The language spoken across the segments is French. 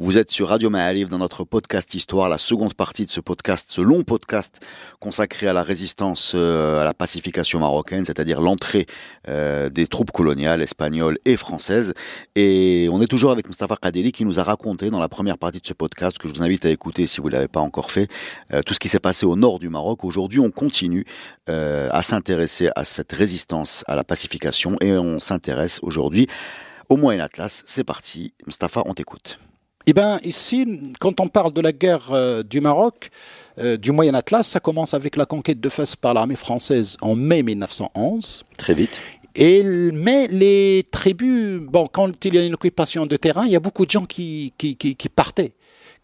Vous êtes sur Radio Ma'alif dans notre podcast Histoire, la seconde partie de ce podcast, ce long podcast consacré à la résistance euh, à la pacification marocaine, c'est-à-dire l'entrée euh, des troupes coloniales espagnoles et françaises. Et on est toujours avec Mustafa Kadeli qui nous a raconté dans la première partie de ce podcast, que je vous invite à écouter si vous ne l'avez pas encore fait, euh, tout ce qui s'est passé au nord du Maroc. Aujourd'hui, on continue à s'intéresser à cette résistance à la pacification et on s'intéresse aujourd'hui au Moyen Atlas. C'est parti. Mustafa, on t'écoute. Eh bien, ici, quand on parle de la guerre euh, du Maroc, euh, du Moyen Atlas, ça commence avec la conquête de Fès par l'armée française en mai 1911. Très vite. Et, mais les tribus, bon, quand il y a une occupation de terrain, il y a beaucoup de gens qui, qui, qui, qui partaient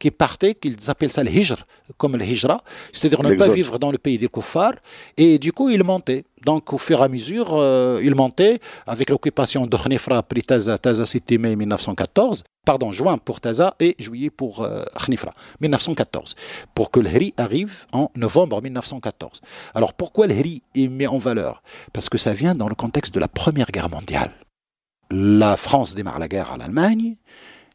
qui partaient, qu'ils appellent ça le hijr, comme le hijra, c'est-à-dire ne pas vivre dans le pays des koufars. Et du coup, ils montaient. Donc, au fur et à mesure, euh, ils montaient avec l'occupation de Khnifra, puis Taza. Taza, mai 1914. Pardon, juin pour Taza et juillet pour euh, 1914. Pour que le Hri arrive en novembre 1914. Alors, pourquoi le Hri est mis en valeur? Parce que ça vient dans le contexte de la Première Guerre mondiale. La France démarre la guerre à l'Allemagne.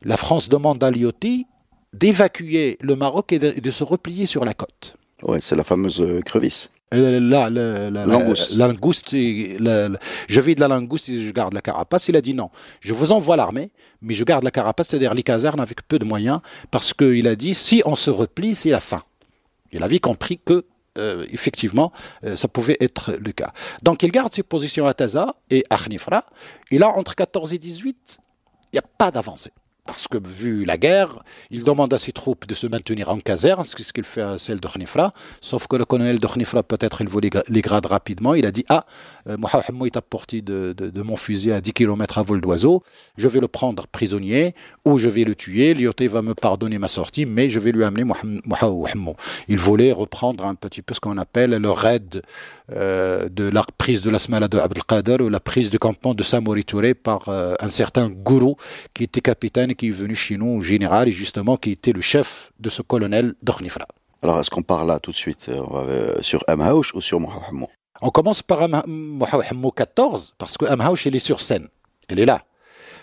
La France demande à Lyotti d'évacuer le Maroc et de, se replier sur la côte. Ouais, c'est la fameuse euh, crevisse. Euh, la, la, la, langouste. je vis de la langouste et je garde la carapace. Il a dit non, je vous envoie l'armée, mais je garde la carapace, c'est-à-dire les casernes avec peu de moyens, parce qu'il a dit si on se replie, c'est la fin. Il avait compris que euh, effectivement, ça pouvait être le cas. Donc il garde ses positions à Taza et à Khnifra. Et là, entre 14 et 18, il n'y a pas d'avancée parce que vu la guerre, il demande à ses troupes de se maintenir en caserne, ce qu'il fait à celle de Khnifra, sauf que le colonel de Khnifra, peut-être, il voulait les grades rapidement, il a dit, ah, euh, Mohamed est à portée de, mon fusil à 10 km à vol d'oiseau, je vais le prendre prisonnier, ou je vais le tuer, Lyoté va me pardonner ma sortie, mais je vais lui amener Mohamed. Il voulait reprendre un petit peu ce qu'on appelle le raid euh, de la prise de la Smala de Abdelkader, ou la prise du campement de Samori Touré par euh, un certain gourou qui était capitaine qui est venu chez nous, général, et justement qui était le chef de ce colonel d'Ornifra. Alors, est-ce qu'on parle là tout de suite euh, sur Amhaouch ou sur Mohamed On commence par Mohamed 14, parce que Amhaouch, il est sur scène. Elle est là.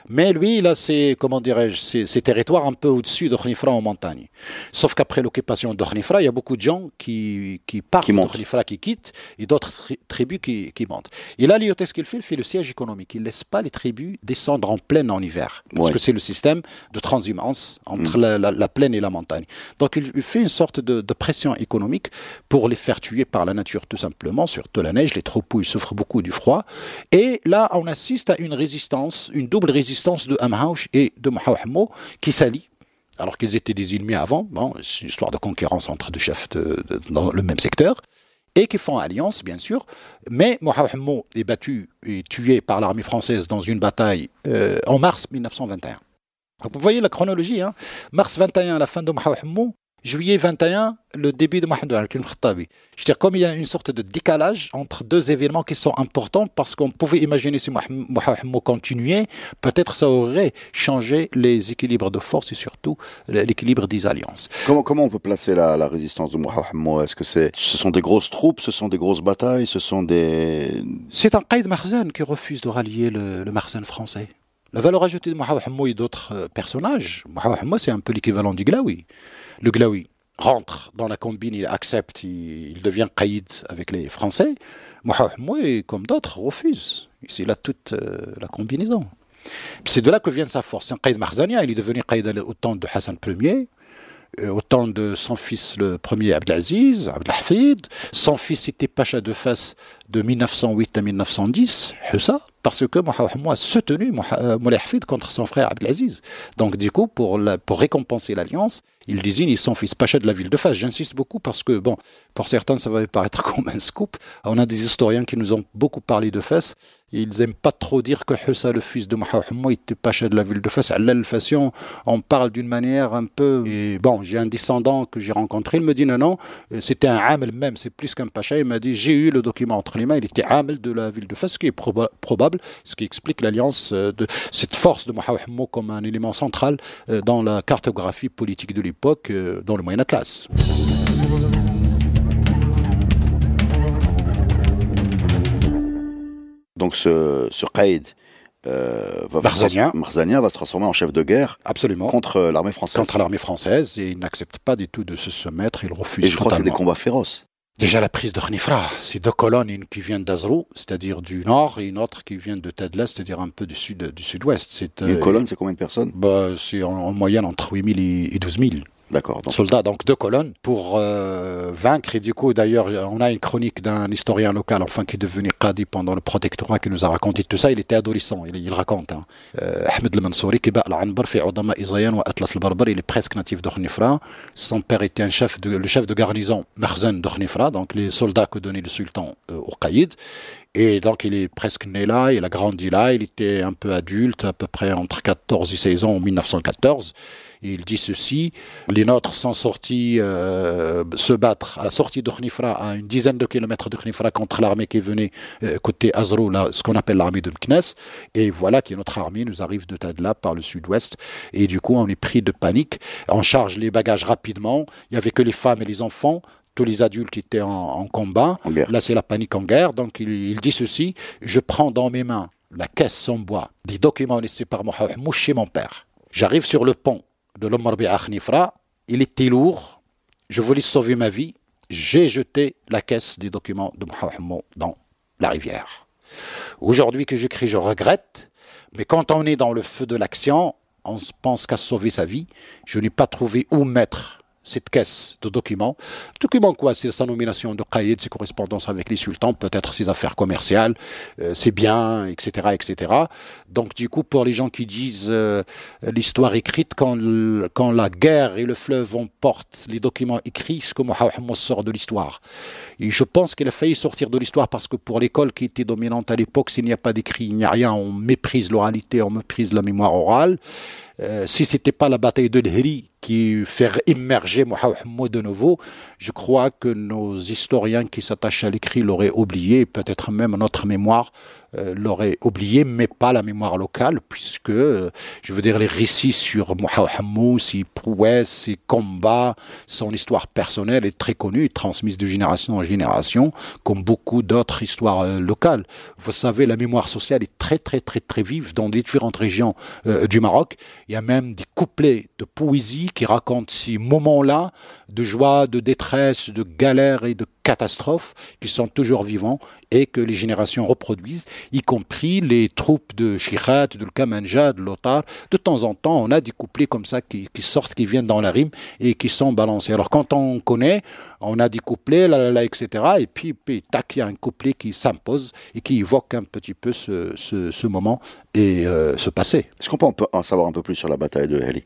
Mais lui, il a ses, comment dirais-je, ses, territoires un peu au-dessus de Khnifra en montagne. Sauf qu'après l'occupation de Khnifra, il y a beaucoup de gens qui, qui partent qui de Khnifra, qui quittent, et d'autres tribus qui, qui, montent. Et là, ce qu'il fait, il fait le siège économique. Il ne laisse pas les tribus descendre en plaine en hiver. Parce que c'est le système de transhumance entre mm. la, plaine et la montagne. Donc, il fait une sorte de, de, pression économique pour les faire tuer par la nature, tout simplement, surtout la neige. Les troupeaux, ils souffrent beaucoup du froid. Et là, on assiste à une résistance, une double résistance de Amhaush et de Mohamed qui s'allient alors qu'ils étaient des ennemis avant. Bon, c'est une histoire de concurrence entre deux chefs dans le même secteur et qui font alliance, bien sûr. Mais Mohamed est battu et tué par l'armée française dans une bataille euh, en mars 1921. vous voyez la chronologie. Hein mars 21, la fin de Mohamed, juillet 21, le début de Mohamed al-Khattabi. Je veux dire, comme il y a une sorte de décalage entre deux événements qui sont importants, parce qu'on pouvait imaginer si Mohamed continuait, peut-être ça aurait changé les équilibres de force et surtout l'équilibre des alliances. Comment, comment on peut placer la, la résistance de Mohamed Est-ce que c'est, ce sont des grosses troupes, ce sont des grosses batailles, ce sont des... C'est un Qaïd Marzen qui refuse de rallier le, le Marzen français. La valeur ajoutée de Mohamed et d'autres euh, personnages, Mohamed c'est un peu l'équivalent du Glaoui le Glaoui rentre dans la combine, il accepte, il, devient caïd avec les Français. Mohamed, comme d'autres, refuse. C'est là toute euh, la combinaison. C'est de là que vient sa force. C'est un caïd marzania. Il est devenu caïd au temps de Hassan Ier, euh, au temps de son fils le premier Abdelaziz, Abdelhafid. Son fils était Pacha de Fès de 1908 à 1910, Hussa, parce que Mohamed a soutenu euh, Moulay Hafid contre son frère Abdelaziz. Donc du coup, pour, récompenser l'alliance, Il désigne son fils Pacha de la ville de Fès. J'insiste beaucoup parce que, bon, pour certains, ça va paraître comme un scoop. On a des historiens qui nous ont beaucoup parlé de Fès. Ils n'aiment pas trop dire que Hussa, le fils de Mohamed, était Pacha de la ville de Fès. À l'Alfation, on parle d'une manière un peu. Et bon, j'ai un descendant que j'ai rencontré. Il me dit non, non, c'était un Amel même, c'est plus qu'un Pacha. Il m'a dit j'ai eu le document entre les mains. Il était Amel de la ville de Fès, ce qui est probable, ce qui explique l'alliance euh, de cette force de Mohamed comme un élément central euh, dans la cartographie politique de l'époque, euh, dans le Moyen Atlas. Donc ce, ce euh, va, Marzania. va se transformer en chef de guerre Absolument. contre l'armée française. Contre l'armée française, et il n'accepte pas du tout de se soumettre, il refuse. Et je crois que c'est des combats féroces. Déjà la prise de Khnifra, c'est deux colonnes, une qui vient d'Azrou, c'est-à-dire du nord, et une autre qui vient de Tadla, c'est-à-dire un peu du sud, du sud-ouest. Une euh, colonne, c'est combien de personnes? Bah, C'est en, moyenne entre 8000 et 12 000. Soldats, donc deux colonnes, pour euh, vaincre. Et du coup, d'ailleurs, on a une chronique d'un historien local, enfin, qui est devenu Qadi pendant le protectorat, qui nous a raconté tout ça. Il était adolescent, il, il raconte. Hein. Euh, Ahmed al-Mansouri, qui il est presque natif de Khnifra. Son père était un chef le chef de garnison Marzen de Khnifra, donc les soldats que donnait le sultan euh, au Qaïd. Et donc, il est presque né là, il a grandi là, il était un peu adulte, à peu près entre 14 et 16 ans en 1914 il dit ceci les nôtres sont sortis euh, se battre à la sortie de Khnifra, à une dizaine de kilomètres de Khnifra, contre l'armée qui venait euh, côté Azrou, là, ce qu'on appelle l'armée de Knes. Et voilà que notre armée nous arrive de Tadla par le sud-ouest. Et du coup, on est pris de panique. On charge les bagages rapidement. Il n'y avait que les femmes et les enfants tous les adultes étaient en, combat. Là, c'est la panique en guerre. Donc, il, dit ceci Je prends dans mes mains la caisse en bois des documents laissés par Mohamed chez mon père. J'arrive sur le pont de l'Omar Nifra, il était lourd, je voulais sauver ma vie, j'ai jeté la caisse des documents de Mohamed dans la rivière. Aujourd'hui que j'écris, je regrette, mais quand on est dans le feu de l'action, on pense qu'à sauver sa vie. Je n'ai pas trouvé où mettre cette caisse de documents. Documents quoi? C'est sa nomination de Qaïd, ses correspondances avec les sultans, peut-être ses affaires commerciales, euh, ses biens, etc., etc. Donc du coup, pour les gens qui disent euh, l'histoire écrite, quand, la guerre et le fleuve emportent les documents écrits, ce que Mohamed sort de l'histoire. Et je pense qu'il a failli sortir de l'histoire parce que pour l'école qui était dominante à l'époque, s'il n'y a pas d'écrit, il n'y a rien, on méprise l'oralité, on méprise la mémoire orale. Euh, si ce n'était pas la bataille de Dhri qui fait immerger Mohamed de nouveau, je crois que nos historiens qui s'attachent à l'écrit l'auraient oublié, peut-être même notre mémoire euh, l'aurait oublié, mais pas la mémoire locale, puisque, euh, je veux dire, les récits sur Mohamed, ses prouesses, ses combats, son histoire personnelle est très connue transmise de génération en génération, comme beaucoup d'autres histoires euh, locales. Vous savez, la mémoire sociale est très, très, très, très vive dans les différentes régions du Maroc. Il y a même des couplets de poésie qui racontent ces moments-là de joie, de détresse, de galère et de catastrophes qui sont toujours vivants et que les générations reproduisent, y compris les troupes de Shikhat, de Kamanja, de Lothar. De temps en temps, on a des couplets comme ça qui, sortent, qui viennent dans la rime et qui sont balancés. Alors quand on connaît, on a des couplets, etc. Et puis, tac, il y a un couplet qui s'impose et qui évoque un petit peu ce, ce, moment et euh, ce passé. Est-ce qu'on peut en savoir un peu plus sur la bataille de Heli?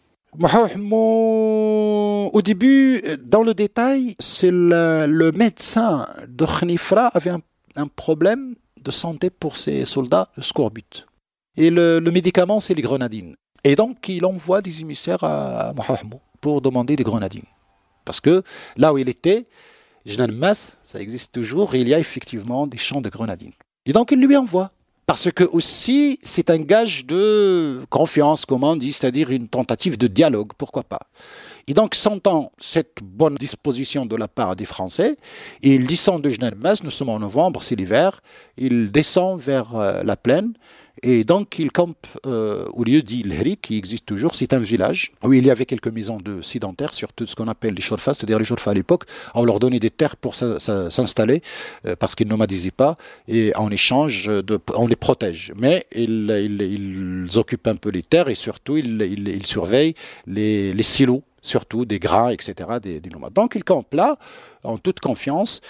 Au début, dans le détail, c'est le, médecin de Khnifra avait un, problème de santé pour ses soldats, le scorbut. Et le, médicament, c'est les grenadines. Et donc, il envoie des émissaires à Mohamed pour demander des grenadines. Parce que là où il était, Mas, ça existe toujours, il y a effectivement des champs de grenadines. Et donc, il lui envoie. Parce que aussi, c'est un gage de confiance, comme on dit, c'est-à-dire une tentative de dialogue, pourquoi pas. Et donc, sentant cette bonne disposition de la part des Français, il descend de Genève-Metz, nous sommes en novembre, c'est l'hiver, il descend vers euh, la plaine, et donc, il campe euh, au lieu dit Lheri, qui existe toujours. C'est un village où il y avait quelques maisons de sédentaires, surtout ce qu'on appelle les chorfas, c'est-à-dire les chorfas à l'époque. On leur donnait des terres pour s'installer euh, parce qu'ils nomadisaient pas et en échange, on les protège. Mais ils, ils, occupent un peu les terres et surtout, ils, surveillent les, les silos surtout des grains, etc., des, nomades. Donc il campe là, en toute confiance,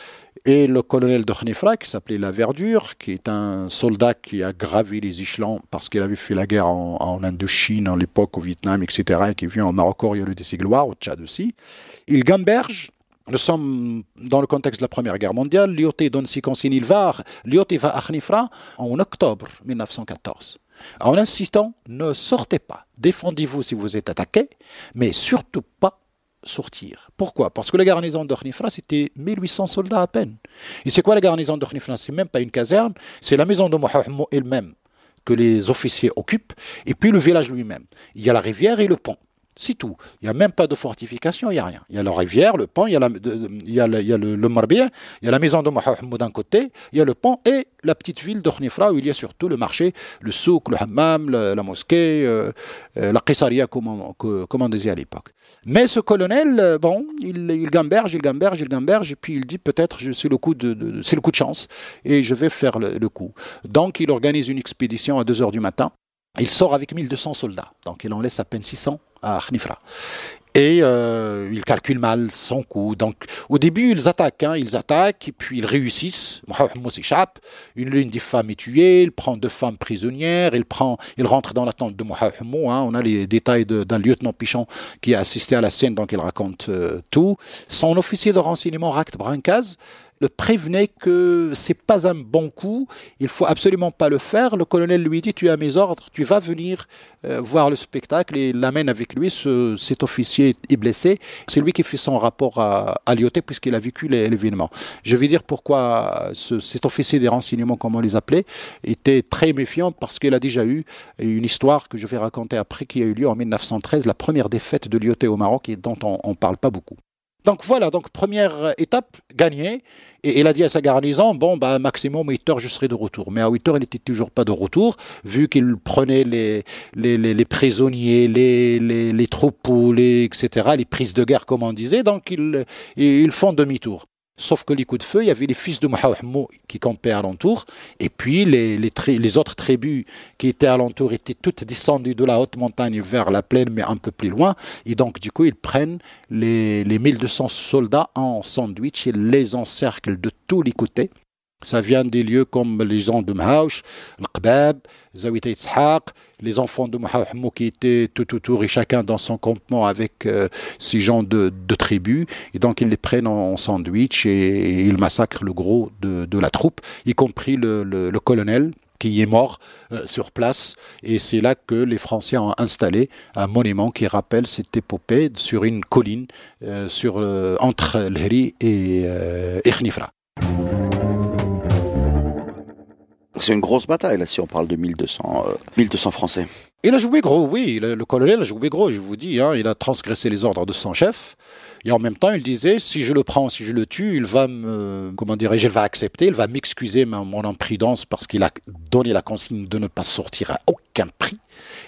et le colonel de Khnifra, qui s'appelait La Verdure, qui est un soldat qui a gravi les échelons parce qu'il avait fait la guerre en, Indochine, à l'époque, au Vietnam, etc., et qui vient au Maroc oriental des gloires, au Tchad aussi, il gamberge nous sommes dans le contexte de la Première Guerre mondiale. Lyoté donne ses consignes. Il va, Lyoté va à Khnifra en octobre 1914 en insistant ne sortez pas, défendez-vous si vous êtes attaqué, mais surtout pas sortir. Pourquoi? Parce que la garnison de Khnifra, c'était 1800 soldats à peine. Et c'est quoi la garnison de Khnifra C'est même pas une caserne, c'est la maison de Mohamed elle-même que les officiers occupent, et puis le village lui-même. Il y a la rivière et le pont. C'est tout. Il n'y a même pas de fortification, il n'y a rien. Il y a la rivière, le pont, il y a, le, il il y a la maison de Mohamed d'un côté, il y a le pont et la petite ville de où il y a surtout le marché, le souk, le hammam, la, mosquée, euh, euh, la Qessaria, comme, on disait à l'époque. Mais ce colonel, euh, bon, il, gamberge, il gamberge, il gamberge, et puis il dit peut-être c'est le coup de, c'est le coup de chance et je vais faire le, le coup. Donc il organise une expédition à 2 heures du matin. Il sort avec 1200 soldats, donc il en laisse à peine 600 à Khnifra. Et euh, ils calculent mal son coup. Donc, au début, ils attaquent, hein, ils attaquent, puis ils réussissent. Mohamed s'échappe. Une l'une des femmes est tuée. Il prend deux femmes prisonnières. Il prend, il rentre dans la tente de Mohamed. Hein. On a les détails d'un lieutenant Pichon qui a assisté à la scène, donc il raconte euh, tout. Son officier de renseignement, Rakt Brancaz, le prévenait que c'est pas un bon coup, il faut absolument pas le faire. Le colonel lui dit tu as mes ordres, tu vas venir euh, voir le spectacle et l'amène avec lui. cet officier est blessé. C'est lui qui fait son rapport à, à puisqu'il a vécu l'événement. Je vais dire pourquoi cet officier des renseignements, comme on les appelait, était très méfiant parce qu'il a déjà eu une histoire que je vais raconter après qui a eu lieu en 1913, la première défaite de Lyoté au Maroc et dont on, ne parle pas beaucoup. Donc voilà, donc première étape gagnée. Et il a dit à sa garnison, bon, bah, maximum 8 heures, je serai de retour. Mais à 8 heures, il n'était toujours pas de retour, vu qu'il prenait les, les, les, prisonniers, les, les, les troupeaux, les, etc., les prises de guerre, comme on disait. Donc ils, ils font demi-tour. Sauf que les coups de feu, il y avait les fils de Mohamed qui campaient alentour, et puis les, autres tribus qui étaient alentour étaient toutes descendues de la haute montagne vers la plaine, mais un peu plus loin. Et donc, du coup, ils prennent les, les 1200 soldats en sandwich et les encerclent de tous les côtés. Ça vient des lieux comme les gens de Mhaouch, le Qbab, Zawita les enfants de Mohamed qui étaient tout autour et chacun dans son campement avec euh, ces gens de, tribus. Et donc ils les prennent en, sandwich et, ils massacrent le gros de, la troupe, y compris le, colonel qui est mort euh, sur place. Et c'est là que les Français ont installé un monument qui rappelle cette épopée sur une colline euh, sur, entre Lheri et, et c'est une grosse bataille, là, si on parle de 1200, 1200 euh, Français. Il a joué gros, oui. Le, colonel a joué gros, je vous dis. Hein. il a transgressé les ordres de son chef. Et en même temps, il disait, si je le prends, si je le tue, il va me, comment dirais-je, il va accepter, il va m'excuser mon imprudence parce qu'il a donné la consigne de ne pas sortir à aucun prix.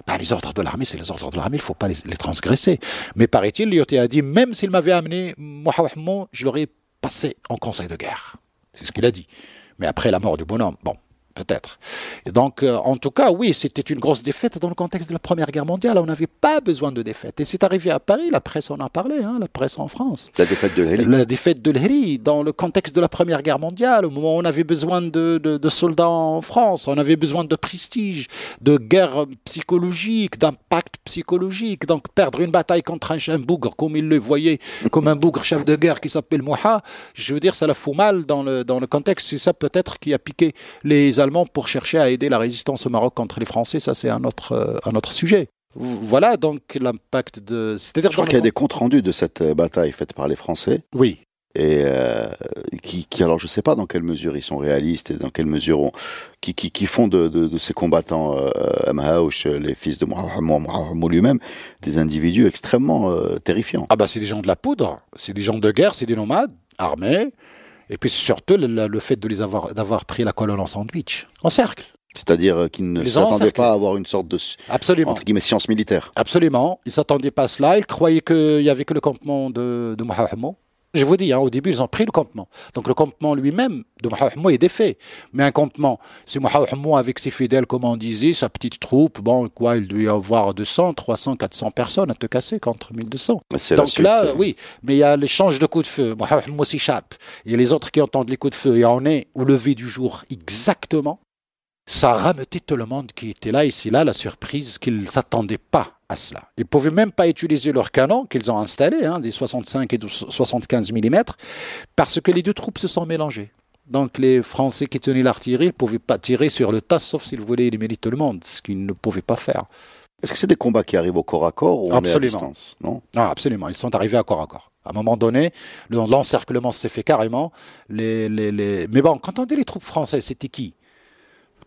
Ben, les ordres de l'armée, c'est les ordres de l'armée, il ne faut pas les, transgresser. Mais paraît-il, Lyoté a dit, même s'il m'avait amené Mohamed, je l'aurais passé en conseil de guerre. C'est ce qu'il a dit. Mais après la mort du bonhomme, bon, peut-être. Et donc, euh, en tout cas, oui, c'était une grosse défaite dans le contexte de la Première Guerre mondiale. On n'avait pas besoin de défaite. Et c'est arrivé à Paris, la presse en a parlé, hein, la presse en France. La défaite de l'Héry. La défaite de l'Héry, dans le contexte de la Première Guerre mondiale, au moment où on avait besoin de, de, soldats en France, on avait besoin de prestige, de guerre psychologique, d'impact psychologique. Donc, perdre une bataille contre un, bougre, comme il le voyait, comme un bougre chef de guerre qui s'appelle Moha, je veux dire, ça la fout mal dans le, dans le contexte. C'est ça peut-être qui a piqué les pour chercher à aider la résistance au Maroc contre les Français. Ça, c'est un autre, euh, un autre sujet. Voilà donc l'impact de. C'est-à-dire, je crois qu'il y a des comptes rendus de cette euh, bataille faite par les Français. Oui. Et euh, qui, qui, alors, je ne sais pas dans quelle mesure ils sont réalistes et dans quelle mesure on, qui, qui, qui, font de, de, ces combattants euh, les fils de Mohamed lui-même, des individus extrêmement terrifiants. Ah bah c'est des gens de la poudre, c'est des gens de guerre, c'est des nomades armés. Et puis surtout le, fait de les avoir d'avoir pris la colonne en sandwich, en cercle. C'est-à-dire euh, qu'ils ne s'attendaient pas à avoir une sorte de Absolument. entre guillemets science militaire. Absolument. Ils s'attendaient pas à cela. Ils croyaient qu'il y avait que le campement de, de Mohamed Je vous dis, hein, au début, ils ont pris le campement. Donc le campement lui-même de Mohamed est défait. Mais un campement, c'est Mohamed avec ses fidèles, comme on disait, sa petite troupe, bon, quoi, il doit y avoir 200, 300, 400 personnes à te casser contre 1200. Donc là, oui, mais il y a l'échange de coups de feu. Mohamed s'échappe. Il y a les autres qui entendent les coups de feu. Et on est au lever du jour exactement. Ça a rameuté tout le monde qui était là. Et c'est là la surprise qu'ils ne s'attendaient pas à cela. Ils ne pouvaient même pas utiliser leurs canons qu'ils ont installés, hein, des 65 et 75 mm, parce que les deux troupes se sont mélangées. Donc les Français qui tenaient l'artillerie ne pouvaient pas tirer sur le tas, sauf s'ils voulaient éliminer tout le monde, ce qu'ils ne pouvaient pas faire. Est-ce que c'est des combats qui arrivent au corps à corps ou absolument. à distance? Non? Ah, Absolument, ils sont arrivés à corps à corps. À un moment donné, l'encerclement s'est fait carrément. Les, les, les... Mais bon, quand on dit les troupes françaises, c'était qui?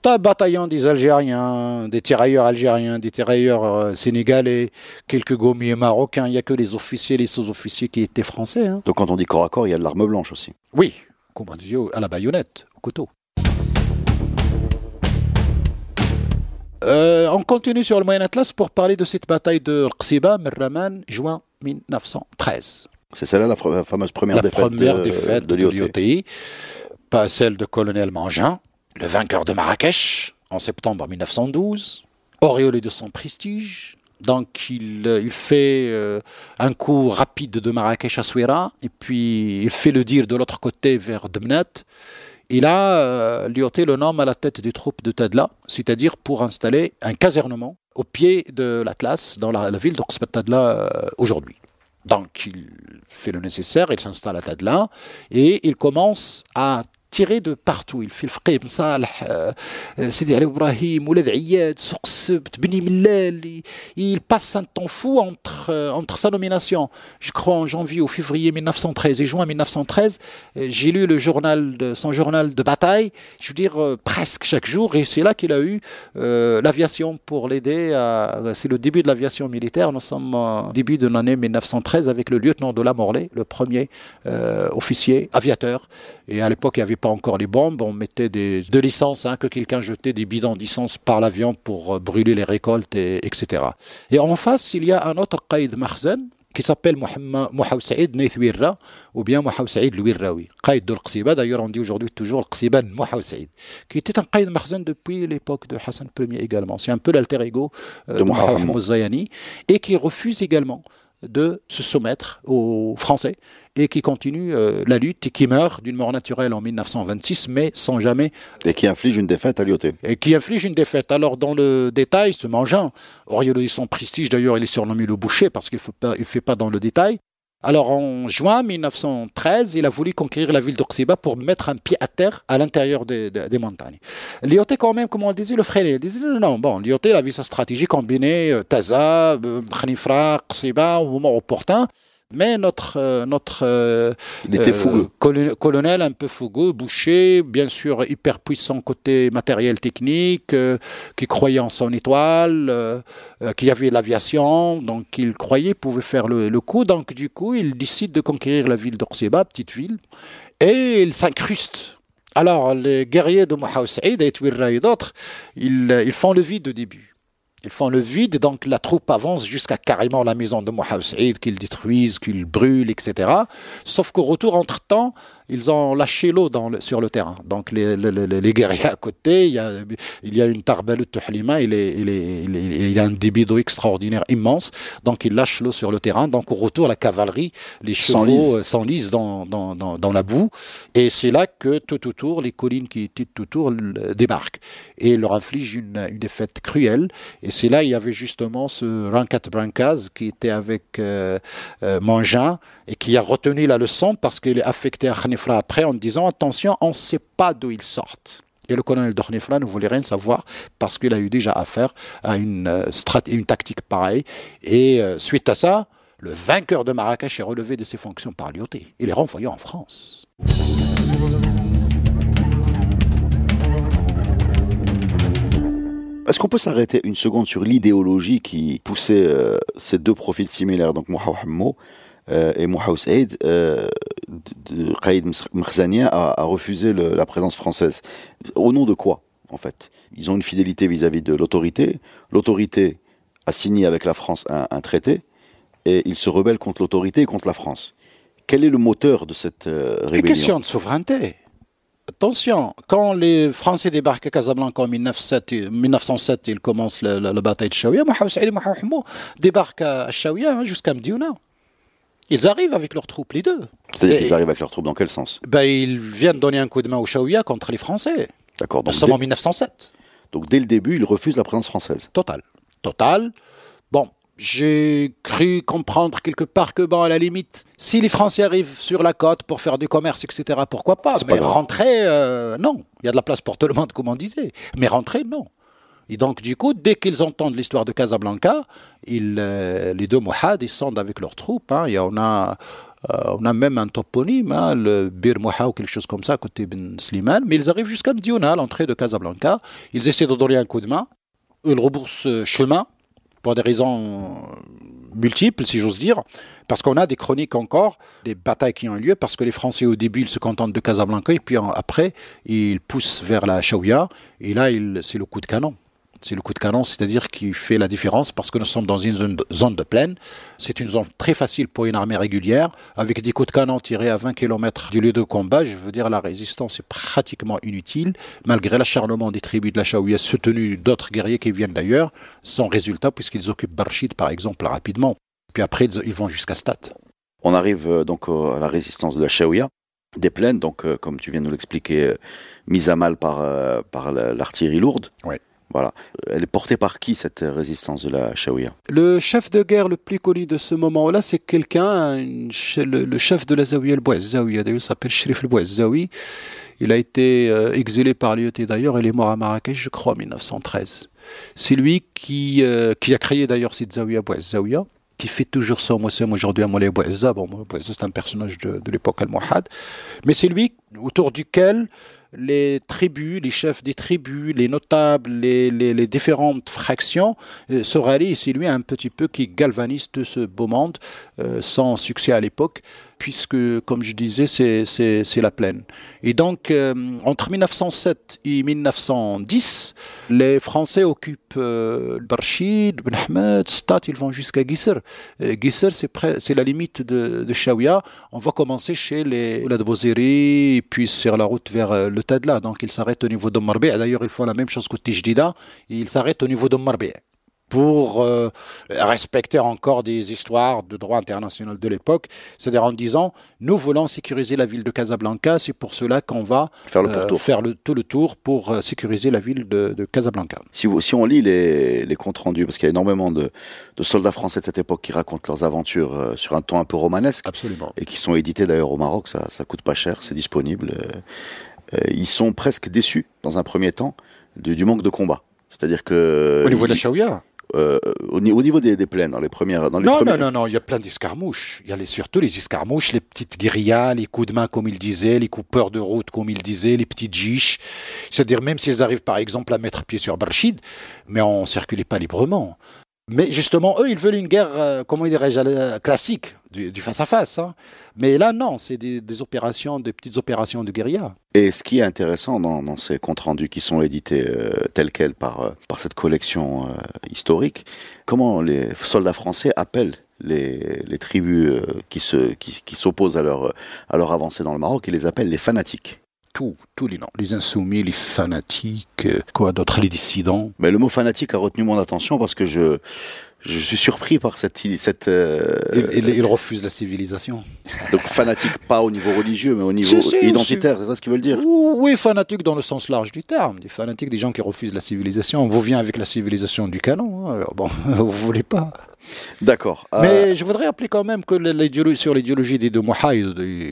Un bataillon des Algériens, des tirailleurs algériens, des tirailleurs euh, sénégalais, quelques gommiers marocains. Il n'y a que les officiers, les sous-officiers qui étaient français. Hein. Donc quand on dit corps à corps, il y a de l'arme blanche aussi. Oui, à la baïonnette, au couteau. Euh, on continue sur le Moyen Atlas pour parler de cette bataille de Qsiba, Merraman, juin 1913. C'est celle-là la fameuse première défaite première de, défaite de, de pas celle de colonel Mangin, le vainqueur de Marrakech en septembre 1912, auréolé de son prestige. Donc il, euh, fait euh, un coup rapide de Marrakech à Souira, et puis il fait le dire de l'autre côté vers Demnet. Et là, euh, Lyoté le nomme à la tête des troupes de Tadla, c'est-à-dire pour installer un casernement au pied de l'Atlas, dans la, ville de Tadla euh, aujourd'hui. Donc il fait le nécessaire, il s'installe à Tadla, et il commence à tiré de partout. Il fait le Fqib Saleh, Sidi Ali Ibrahim, Ayed, Souqsebt, Beni Millel. Il passe un temps fou entre, euh, entre sa nomination, je crois en janvier ou février 1913 et juin 1913. Euh, j'ai lu le journal son journal de bataille, je veux dire euh, presque chaque jour, et c'est là qu'il a eu l'aviation pour l'aider. C'est le début de l'aviation militaire. Nous sommes au début de l'année 1913 avec le lieutenant de la Morlaix, le premier officier aviateur. Et à l'époque, il avait pas encore les bombes, on mettait des, de l'essence, hein, que quelqu'un jetait des bidons d'essence par l'avion pour euh, brûler les récoltes, et, etc. Et en face, il y a un autre Qaïd Mahzen, qui s'appelle Mohamed Saïd Neithwirra ou bien Mohamed Saïd Louirraoui. Qaïd de l'Qsiba, d'ailleurs on dit aujourd'hui toujours l'Qsiba Mohamed Saïd, qui était un Qaïd Mahzen depuis l'époque de Hassan Ier également. C'est un peu l'alter ego euh, de, Mohamed Mouzayani et qui refuse également de se soumettre aux Français et qui continue euh, la lutte et qui meurt d'une mort naturelle en 1926, mais sans jamais. Et qui inflige une défaite à Lyoté. Et qui inflige une défaite. Alors, dans le détail, ce mangeant, Oriolo son prestige, d'ailleurs, il est surnommé le boucher parce qu'il ne fait pas dans le détail. Alors en juin 1913, il a voulu conquérir la ville d'Oxiba pour mettre un pied à terre à l'intérieur des, montagnes. Lyoté quand même, comme on le disait, le frère, il disait non, bon, Lyoté, il a vu sa stratégie combinée, euh, Taza, euh, Khanifra, Oxiba, au moment opportun. Mais notre, euh, euh, euh, colonel un peu fougueux, bouché, bien sûr hyper puissant côté matériel technique, qui croyait en son étoile, qui avait l'aviation, donc il croyait pouvait faire le, coup. Donc du coup, il décide de conquérir la ville d'Orseba, petite ville, et il s'incruste. Alors les guerriers de Mohamed Saïd et d'autres, ils, ils font le vide au début. Ils font le vide, donc la troupe avance jusqu'à carrément la maison de Mohamed qu'ils détruisent, qu'ils brûlent, etc. Sauf qu'au retour, entre-temps, ils ont lâché l'eau sur le terrain. Donc les, les, guerriers à côté, il y a, il y a une tarbalout de Halima, il, est, il, est, il, a un débit d'eau extraordinaire immense. Donc ils lâchent l'eau sur le terrain. Donc au retour, la cavalerie, les chevaux euh, s'enlisent dans, dans, dans, dans, la boue. Et c'est là que tout autour, les collines qui étaient tout autour débarquent et leur infligent une, une défaite cruelle. Et c'est là il y avait justement ce Rankat Brancaz qui était avec euh, euh Mangin et qui a retenu la leçon parce qu'il est affecté à Après en disant attention, on ne sait pas d'où ils sortent. Et le colonel de Khanifra ne voulait rien savoir parce qu'il a eu déjà affaire à une, euh, une tactique pareille. Et euh, suite à ça, le vainqueur de Marrakech est relevé de ses fonctions par Lyoté. Il est renvoyé en France. Est-ce qu'on peut s'arrêter une seconde sur l'idéologie qui poussait euh, ces deux profils similaires, donc euh, et Mohamed Saïd, euh, Qaïd a, refusé la présence française. Au nom de quoi, en fait? Ils ont une fidélité vis-à-vis de l'autorité. L'autorité a signé avec la France un, traité et ils se rebellent contre l'autorité et contre la France. Quel est le moteur de cette euh, Une rébellion? question de souveraineté. Attention, quand les Français débarquent à Casablanca en 1907, et- 1907 ils commencent la, la- la bataille de Chaouia, Mohamed Saïd débarquent à Chaouia hein, jusqu'à Mdiouna. Ils arrivent avec leurs troupes, les deux. C'est-à-dire qu'ils arrivent avec leurs troupes dans quel sens? Ben, ils viennent donner un coup de main aux Chaouia contre les Français. D'accord. Nous Donc, sommes en dès- 1907. donc dès le début, ils refusent la présence française. Total. Total. Bon, j'ai cru comprendre quelque part que, bon, à la limite, si les Français arrivent sur la côte pour faire du commerce, etc., pourquoi pas? Mais pas rentrer, euh, non. Il y a de la place pour tout le monde, comme on disait. Mais rentrer, non. Et donc, du coup, dès qu'ils entendent l'histoire de Casablanca, ils, euh, les deux Mouhad descendent avec leurs troupes. hein. A- on, a, euh, on a même un toponyme, hein, le Bir Mouha ou quelque chose comme ça, côté Ben Slimane. Mais ils arrivent jusqu'à Mdiouna, à l'entrée de Casablanca. Ils essaient de donner un coup de main. Ils rebroussent euh, chemin pour des raisons multiples, si j'ose dire, parce qu'on a des chroniques encore, des batailles qui ont eu lieu, parce que les Français, au début, ils se contentent de Casablanca, et puis après, ils poussent vers la Chaouia, et là, ils- c'est le coup de canon. C'est le coup de canon, c'est-à-dire qui fait la différence, parce que nous sommes dans une zone de, zone de plaine. C'est une zone très facile pour une armée régulière, avec des coups de canon tirés à 20 km du lieu de combat. Je veux dire, la résistance est pratiquement inutile, malgré l'acharnement des tribus de la Chaouia, soutenues d'autres guerriers qui viennent d'ailleurs, sans résultat, puisqu'ils occupent Barchid, par exemple, rapidement. Puis après, ils vont jusqu'à Stat. On arrive euh, donc à la résistance de la Chaouia, des plaines, donc euh, comme tu viens de nous l'expliquer, euh, mise à mal par, euh, par la- l'artillerie lourde. Voilà. Elle est portée par qui cette résistance de la Chaouia Le chef de guerre le plus connu de ce moment-là, c'est quelqu'un, le, chef de la Zawiya, Bouazzaoui, d'ailleurs, il s'appelle Shrif el Bouazzaoui. Il a été euh, exilé par l'IET d'ailleurs, il est mort à Marrakech, je crois, en 1913. C'est lui qui, euh, qui a créé d'ailleurs cette Zawiya Bouazzaouia, qui fait toujours au Mossem aujourd'hui à Moulay Bouazza. Bon, c'est un personnage de, de l'époque al-Mohad. Mais c'est lui autour duquel les tribus, les chefs des tribus, les notables, les, différentes fractions euh, se C'est lui un petit peu qui galvanise tout ce beau monde, euh, sans succès à l'époque, puisque, comme je disais, c'est- la plaine. Et donc, euh, entre 1907 et 1910, les Français occupent euh, Barchid, Ben Ahmed, Stat, ils vont jusqu'à Gisser. Euh, Gisser, c'est la limite de, de. On va commencer chez les Oulad et puis sur la route vers euh, le Tadla. Donc, ils s'arrêtent au niveau de. D'ailleurs, ils font la même chose que Tijdida. Ils s'arrêtent au niveau de pour euh, respecter encore des histoires de droit international de l'époque, c'est-à-dire en disant nous voulons sécuriser la ville de Casablanca, c'est pour cela qu'on va Faire le euh, pourtour. faire le, tout le tour pour euh, sécuriser la ville de, de Casablanca. Si, vous- si on lit les, les comptes rendus, parce qu'il y a énormément de, de soldats français de cette époque qui racontent leurs aventures euh, sur un ton un peu romanesque, Absolument. et qui sont édités d'ailleurs au Maroc, ça, ça coûte pas cher, c'est disponible. ils sont presque déçus, dans un premier temps, du, du manque de combat. C'est-à-dire que... Au niveau de la Chaouia euh, au, au niveau des, des plaines, dans les premières... Dans les Non, premières- non, non, non, il y a plein d'escarmouches. Il y a les, surtout les escarmouches, les petites guérillas, les coups de main, comme il disait, les coupeurs de route, comme il disait, les petites giches. C'est-à-dire, même s'ils arrivent, par exemple, à mettre pied sur Barchid, mais on ne circulait pas librement. Mais justement, eux, ils veulent une guerre, euh, comment dirais-je, euh, classique, du, du face-à-face. hein. Mais là, non, c'est des, opérations, des petites opérations de guérilla. Et ce qui est intéressant dans, ces comptes rendus qui sont édités euh, tels quels par, par cette collection historique, comment les soldats français appellent les, tribus qui se qui, s'opposent à leur à leur avancée dans le Maroc, ils les appellent les fanatiques? Tout, tous les noms. Les insoumis, les fanatiques, euh, quoi d'autre, les dissidents. Mais le mot fanatique a retenu mon attention parce que je je suis surpris par cette cette euh, ils refusent la civilisation. donc fanatique pas au niveau religieux mais au niveau Si, si, identitaire, c'est ça ce qu'ils veulent dire? Oui, fanatiques dans le sens large du terme. Des fanatiques, des gens qui refusent la civilisation. On vous vient avec la civilisation du canon. hein. Alors bon, vous voulez pas. D'accord. Euh, Mais je voudrais rappeler quand même que sur l'idéologie des deux Mouha et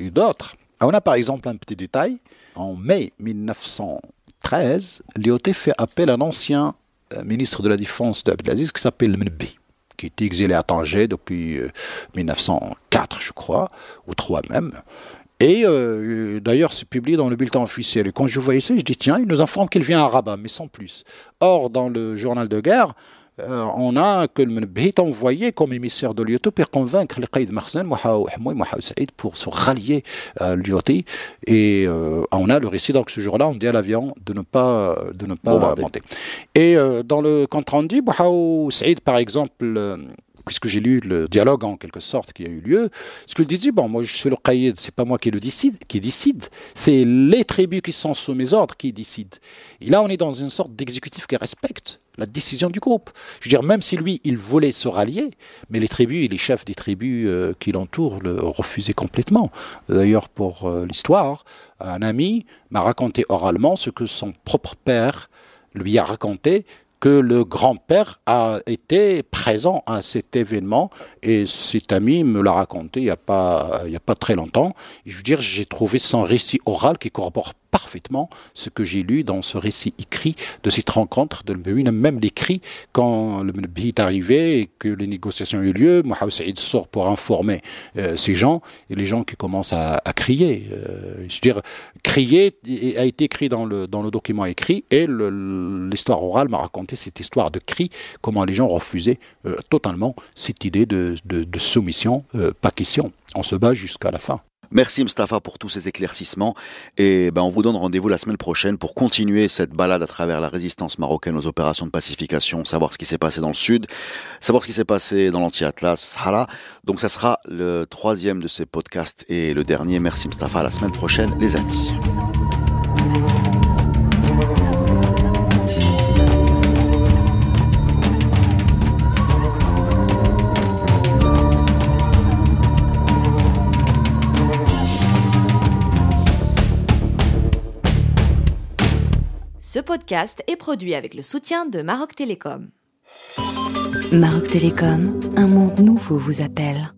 et d'autres, on a par exemple un petit détail. En mai 1913, l'IOT fait appel à un ancien euh, ministre de la Défense d'Abdelaziz qui s'appelle Mnbi, qui était exilé à Tanger depuis euh, 1904, je crois, ou 3 même. Et euh, d'ailleurs, c'est publié dans le bulletin officiel. Et quand je voyais ça, je dis tiens, il nous informe qu'il vient à Rabat, mais sans plus. Or, dans le journal de guerre, euh, on a que le est envoyé comme émissaire de l'IOT pour convaincre les Qaïd Hamoui, Mohaou Saïd pour se rallier à l'IOT. Et euh, on a le récit, donc ce jour-là, on dit à l'avion de ne pas, de ne pas monter. Et euh, dans le compte rendu, Mohaou Saïd, par exemple, puisque j'ai lu le dialogue en quelque sorte qui a eu lieu, ce qu'il disait, bon, moi je suis le qaïd, c'est pas moi qui le décide, qui décide, c'est les tribus qui sont sous mes ordres qui décident. Et là, on est dans une sorte d'exécutif qui respecte la décision du groupe. Je veux dire, même si lui, il voulait se rallier, mais les tribus et les chefs des tribus euh, qui l'entourent le refusaient complètement. D'ailleurs, pour euh, l'histoire, un ami m'a raconté oralement ce que son propre père lui a raconté que le grand-père a été présent à cet événement et cet ami me l'a raconté il n'y a, pas, y a pas très longtemps. Je veux dire, j'ai trouvé son récit oral qui corrobore parfaitement ce que j'ai lu dans ce récit écrit de cette rencontre de a même l'écrit quand le Mnabi est arrivé et que les négociations ont eu lieu. Mohamed Saïd sort pour informer euh, ces gens et les gens qui commencent à, crier. Euh, je veux dire, crier a été écrit dans le, dans le document écrit et l'histoire orale m'a raconté cette histoire de cri, comment les gens refusaient euh, totalement cette idée de, de, de soumission, pas question. On se bat jusqu'à la fin. Merci Mustafa pour tous ces éclaircissements et ben on vous donne rendez-vous la semaine prochaine pour continuer cette balade à travers la résistance marocaine aux opérations de pacification, savoir ce qui s'est passé dans le sud, savoir ce qui s'est passé dans l'anti-Atlas, Sahara. Donc ça sera le troisième de ces podcasts et le dernier. Merci Mustafa, à la semaine prochaine les amis. Podcast est produit avec le soutien de Maroc Télécom. Maroc Télécom, un monde nouveau vous appelle.